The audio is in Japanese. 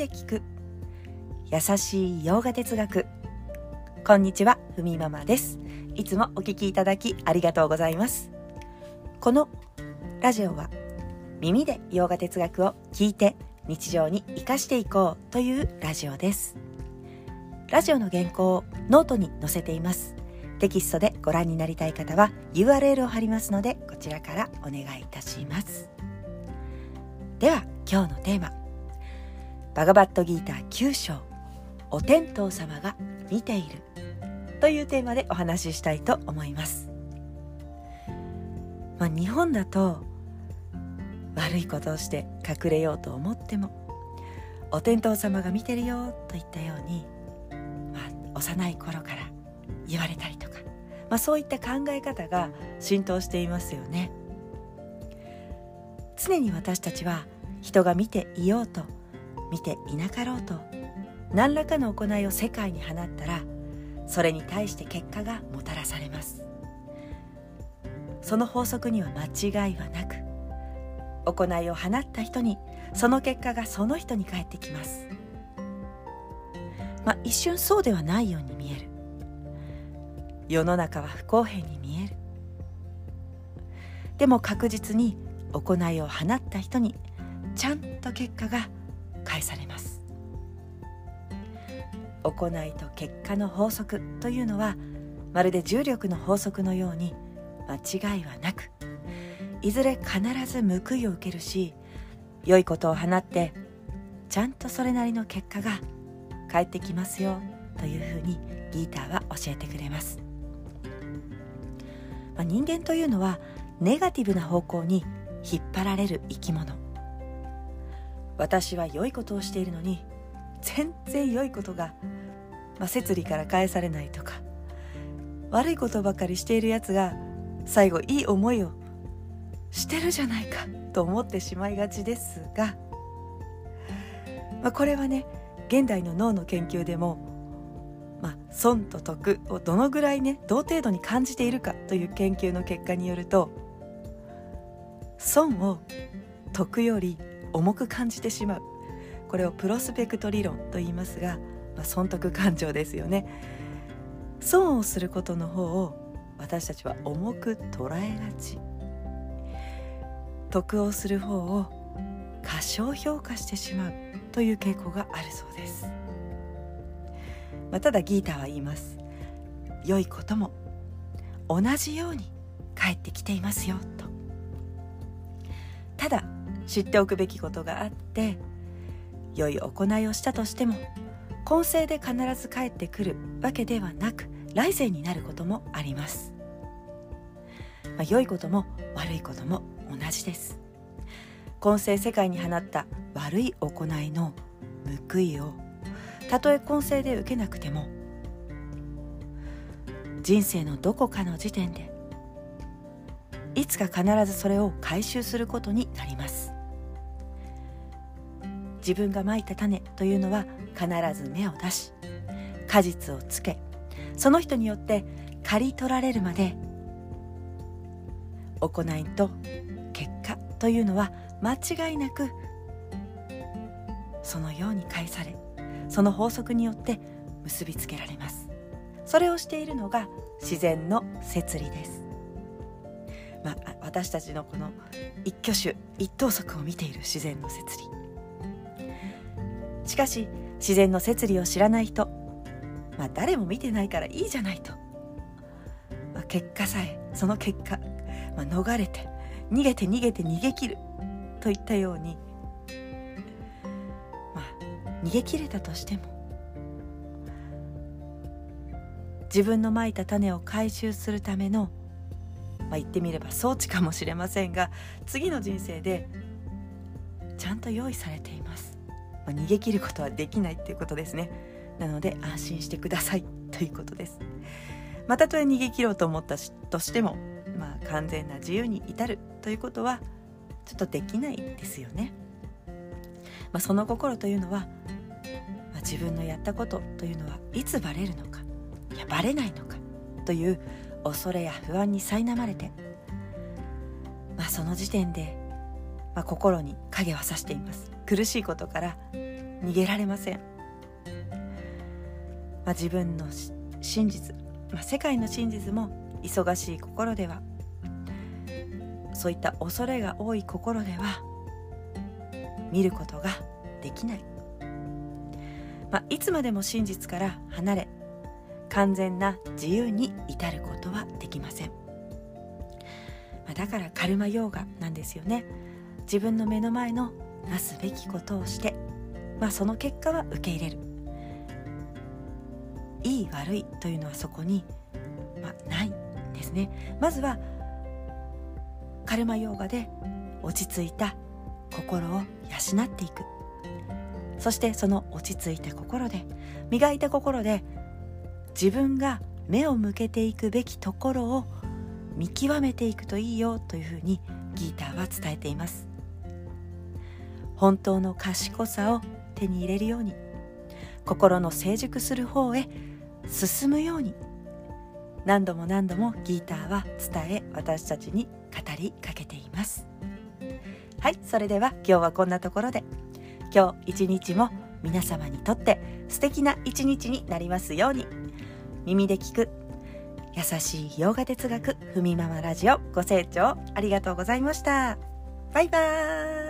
で聞く。優しいヨガ哲学。こんにちはふみママです。いつもお聞きいただきありがとうございます。このラジオは耳でヨガ哲学を聞いて日常に生かしていこうというラジオです。ラジオの原稿をノートに載せています。テキストでご覧になりたい方は URL を貼りますのでこちらからお願いいたします。では今日のテーマ。バガバットギーター9章お天道様が見ているというテーマでお話ししたいと思います、まあ、日本だと悪いことをして隠れようと思ってもお天道様が見てるよといったように、まあ、幼い頃から言われたりとか、まあ、そういった考え方が浸透していますよね。常に私たちは人が見ていようと見ていなかろうと。何らかの行いを世界に放ったらそれに対して結果がもたらされます。その法則には間違いはなく行いを放った人にその結果がその人に返ってきます。まあ一瞬そうではないように見える。世の中は不公平に見える。でも確実に行いを放った人にちゃんと結果が返されます。行いと結果の法則というのはまるで重力の法則のように間違いはなくいずれ必ず報いを受けるし良いことを放ってちゃんとそれなりの結果が返ってきますよというふうにギーターは教えてくれます、まあ、人間というのはネガティブな方向に引っ張られる生き物。私は良いことをしているのに全然良いことが、まあ、摂理から返されないとか悪いことばかりしているやつが最後いい思いをしてるじゃないかと思ってしまいがちですが、まあ、これはね現代の脳の研究でも、まあ、損と得をどのぐらいね同程度に感じているかという研究の結果によると損を得より重く感じてしまう。これをプロスペクト理論と言いますが、まあ、損得感情ですよね。損をすることの方を私たちは重く捉えがち。得をする方を過小評価してしまう。という傾向があるそうです、まあ、ただギーターは言います。良いことも同じように返ってきていますよ。と。ただ知っておくべきことがあって良い行いをしたとしても今世で必ず帰ってくるわけではなく来世になることもあります、まあ、良いことも悪いことも同じです。今世世界に放った悪い行いの報いをたとえ今世で受けなくても人生のどこかの時点でいつか必ずそれを回収することになります。自分がまいた種というのは必ず芽を出し果実をつけその人によって刈り取られるまで行いと結果というのは間違いなくそのように返されその法則によって結びつけられます。それをしているのが自然の摂理です。まあ、私たちのこの一挙手一投足を見ている自然の摂理。しかし自然の摂理を知らない人まあ誰も見てないからいいじゃないと、まあ、結果さえその結果、まあ、逃れて逃げて逃げて逃げ切るといったようにまあ逃げ切れたとしても自分のまいた種を回収するためのまあ、言ってみれば装置かもしれませんが次の人生でちゃんと用意されています。まあ、逃げ切ることはできないっていうことですね。なので安心してくださいということです。またとえ逃げ切ろうと思ったとしても、まあ、完全な自由に至るということはちょっとできないですよね、まあ、その心というのは、まあ、自分のやったことというのはいつバレるのかいやバレないのかという恐れや不安に苛まれて、まあ、その時点で、まあ、心に影はさしています。苦しいことから逃げられません、まあ、自分の真実、まあ、世界の真実も忙しい心ではそういった恐れが多い心では見ることができない、まあ、いつまでも真実から離れ完全な自由に至ることはできません、まあ、だからカルマヨーガなんですよね。自分の目の前のなすべきことをして、まあ、その結果は受け入れる。いい悪いというのはそこに、まあ、ないですね。まずはカルマヨーガで落ち着いた心を養っていく。そしてその落ち着いた心で磨いた心で自分が目を向けていくべきところを見極めていくといいよというふうにギーターは伝えています。本当の賢さを手に入れるように。心の成熟する方へ進むように。何度も何度もギーターは伝え私たちに語りかけています。はいそれでは今日はこんなところで。今日一日も皆様にとって素敵な一日になりますように。耳で聞く優しい洋画哲学ふみママラジオご清聴ありがとうございました。バイバーイ。